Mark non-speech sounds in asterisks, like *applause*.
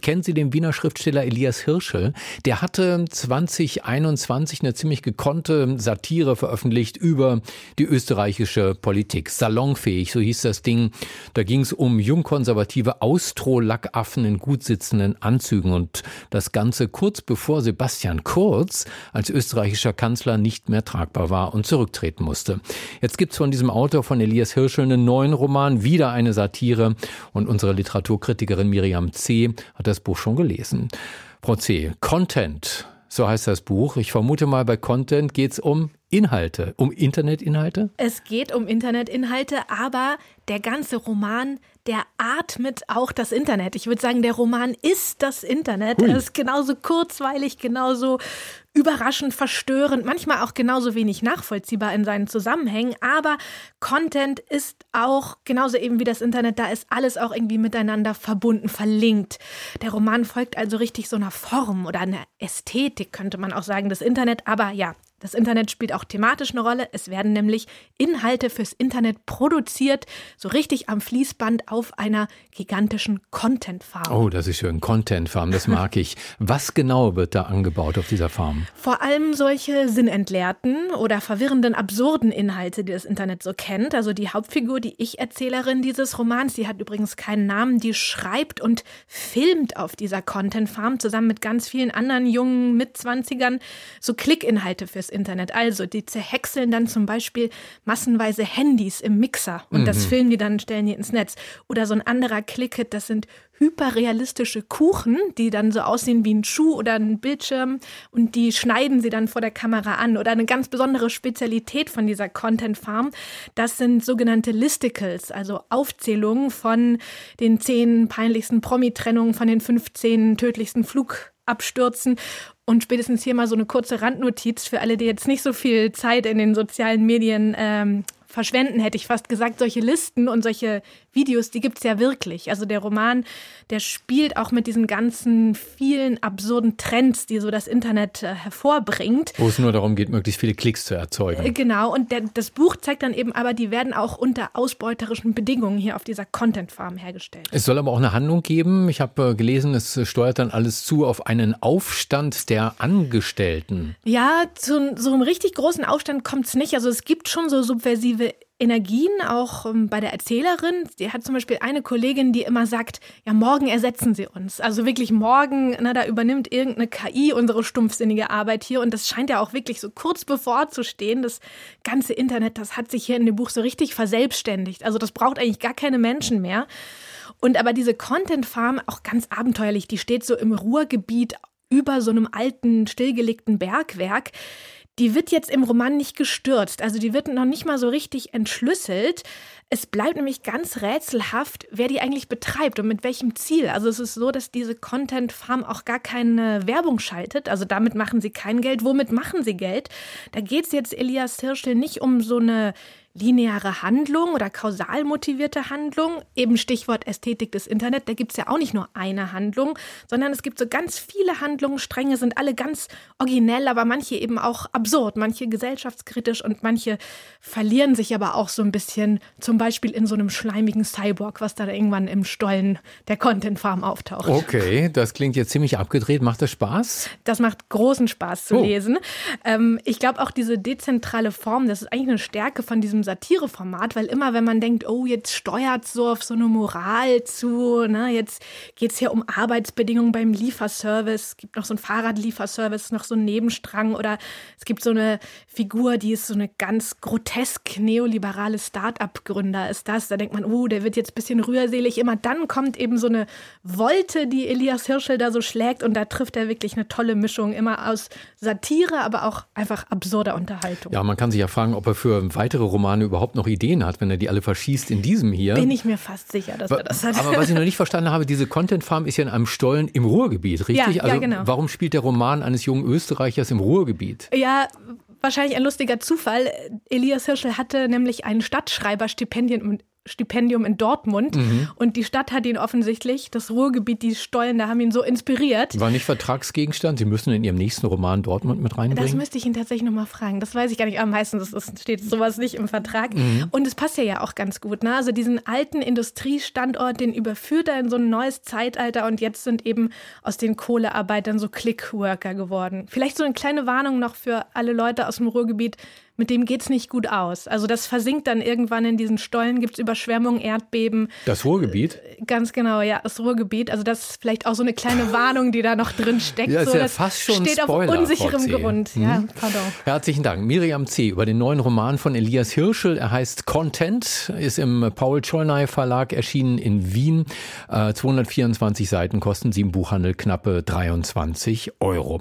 Kennen Sie den Wiener Schriftsteller Elias Hirschel? Der hatte 2021 eine ziemlich gekonnte Satire veröffentlicht über die österreichische Politik. Salonfähig, so hieß das Ding. Da ging es um jungkonservative Austrolackaffen in gut sitzenden Anzügen und das Ganze kurz bevor Sebastian Kurz als österreichischer Kanzler nicht mehr tragbar war und zurücktreten musste. Jetzt gibt's von diesem Autor von Elias Hirschel einen neuen Roman, wieder eine Satire und unsere Literaturkritikerin Miriam C. hat das Buch schon gelesen. Frau C., Content, so heißt das Buch. Ich vermute mal, bei Content geht es um Inhalte, um Internetinhalte? Es geht um Internetinhalte, aber der ganze Roman, der atmet auch das Internet. Ich würde sagen, der Roman ist das Internet. Hui. Er ist genauso kurzweilig, genauso überraschend, verstörend, manchmal auch genauso wenig nachvollziehbar in seinen Zusammenhängen. Aber Content ist auch genauso eben wie das Internet, da ist alles auch irgendwie miteinander verbunden, verlinkt. Der Roman folgt also richtig so einer Form oder einer Ästhetik, könnte man auch sagen, des Internet. Aber ja, das Internet spielt auch thematisch eine Rolle. Es werden nämlich Inhalte fürs Internet produziert, so richtig am Fließband auf einer gigantischen Content-Farm. Oh, das ist schön. Content-Farm, das mag ich. Was genau wird da angebaut auf dieser Farm? Vor allem solche sinnentleerten oder verwirrenden, absurden Inhalte, die das Internet so kennt. Also die Hauptfigur, die Ich-Erzählerin dieses Romans, die hat übrigens keinen Namen, die schreibt und filmt auf dieser Content-Farm zusammen mit ganz vielen anderen jungen Mitzwanzigern so Klickinhalte fürs das Internet. Also, die zerhäckseln dann zum Beispiel massenweise Handys im Mixer und mhm. das filmen die dann, stellen die ins Netz. Oder so ein anderer Clicket, das sind hyperrealistische Kuchen, die dann so aussehen wie ein Schuh oder ein Bildschirm und die schneiden sie dann vor der Kamera an. Oder eine ganz besondere Spezialität von dieser Content Farm, das sind sogenannte Listicles, also Aufzählungen von den zehn peinlichsten Promi-Trennungen, von den 15 tödlichsten Flugabstürzen. Und spätestens hier mal so eine kurze Randnotiz für alle, die jetzt nicht so viel Zeit in den sozialen Medien ähm, verschwenden, hätte ich fast gesagt. Solche Listen und solche Videos, die gibt es ja wirklich. Also der Roman, der spielt auch mit diesen ganzen vielen absurden Trends, die so das Internet äh, hervorbringt. Wo es nur darum geht, möglichst viele Klicks zu erzeugen. Äh, genau, und der, das Buch zeigt dann eben aber, die werden auch unter ausbeuterischen Bedingungen hier auf dieser Content-Farm hergestellt. Es soll aber auch eine Handlung geben. Ich habe äh, gelesen, es steuert dann alles zu auf einen Aufstand der Angestellten. Ja, zu so einem richtig großen Aufstand kommt es nicht. Also es gibt schon so subversive Energien, auch ähm, bei der Erzählerin. Die hat zum Beispiel eine Kollegin, die immer sagt, ja, morgen ersetzen sie uns. Also wirklich morgen, na, da übernimmt irgendeine KI unsere stumpfsinnige Arbeit hier. Und das scheint ja auch wirklich so kurz bevor zu stehen. Das ganze Internet, das hat sich hier in dem Buch so richtig verselbstständigt. Also das braucht eigentlich gar keine Menschen mehr. Und aber diese Content Farm, auch ganz abenteuerlich, die steht so im Ruhrgebiet über so einem alten, stillgelegten Bergwerk die wird jetzt im Roman nicht gestürzt. Also die wird noch nicht mal so richtig entschlüsselt. Es bleibt nämlich ganz rätselhaft, wer die eigentlich betreibt und mit welchem Ziel. Also es ist so, dass diese Content Farm auch gar keine Werbung schaltet. Also damit machen sie kein Geld. Womit machen sie Geld? Da geht es jetzt Elias Hirschel nicht um so eine lineare Handlung oder kausal motivierte Handlung, eben Stichwort Ästhetik des Internet, da gibt es ja auch nicht nur eine Handlung, sondern es gibt so ganz viele Handlungsstränge, sind alle ganz originell, aber manche eben auch absurd, manche gesellschaftskritisch und manche verlieren sich aber auch so ein bisschen, zum Beispiel in so einem schleimigen Cyborg, was da irgendwann im Stollen der Content Farm auftaucht. Okay, das klingt jetzt ziemlich abgedreht. Macht das Spaß? Das macht großen Spaß zu oh. lesen. Ähm, ich glaube auch diese dezentrale Form, das ist eigentlich eine Stärke von diesem Satireformat, weil immer, wenn man denkt, oh, jetzt steuert so auf so eine Moral zu, ne, jetzt geht es hier um Arbeitsbedingungen beim Lieferservice, es gibt noch so einen Fahrradlieferservice, noch so einen Nebenstrang oder es gibt so eine Figur, die ist so eine ganz grotesk neoliberale Start-up-Gründer ist das. Da denkt man, oh, der wird jetzt ein bisschen rührselig. Immer dann kommt eben so eine Wolte, die Elias Hirschel da so schlägt und da trifft er wirklich eine tolle Mischung, immer aus Satire, aber auch einfach absurder Unterhaltung. Ja, man kann sich ja fragen, ob er für weitere Romane Romane überhaupt noch Ideen hat, wenn er die alle verschießt in diesem hier. Bin ich mir fast sicher, dass er das hat. Aber was ich noch *laughs* nicht verstanden habe, diese Content Farm ist ja in einem Stollen im Ruhrgebiet, richtig? Ja, also ja, genau. warum spielt der Roman eines jungen Österreichers im Ruhrgebiet? Ja, wahrscheinlich ein lustiger Zufall. Elias Hirschel hatte nämlich ein Stadtschreiberstipendium Stipendium in Dortmund. Mhm. Und die Stadt hat ihn offensichtlich, das Ruhrgebiet, die Stollen, da haben ihn so inspiriert. War nicht Vertragsgegenstand? Sie müssen in Ihrem nächsten Roman Dortmund mit reinbringen? Das müsste ich ihn tatsächlich nochmal fragen. Das weiß ich gar nicht. Aber meistens steht sowas nicht im Vertrag. Mhm. Und es passt ja ja auch ganz gut. Ne? Also diesen alten Industriestandort, den überführt er in so ein neues Zeitalter. Und jetzt sind eben aus den Kohlearbeitern so Clickworker geworden. Vielleicht so eine kleine Warnung noch für alle Leute aus dem Ruhrgebiet mit dem geht es nicht gut aus. Also das versinkt dann irgendwann in diesen Stollen, gibt es Überschwemmungen, Erdbeben. Das Ruhrgebiet? Äh, ganz genau, ja, das Ruhrgebiet. Also das ist vielleicht auch so eine kleine Warnung, die da noch drin steckt. Ja, ist so, ja das fast schon steht Spoiler, auf unsicherem Grund. Mhm. Ja, pardon. Herzlichen Dank. Miriam C. über den neuen Roman von Elias Hirschel. Er heißt Content, ist im Paul Cholnay Verlag erschienen in Wien. 224 äh, Seiten kosten sie im Buchhandel knappe 23 Euro.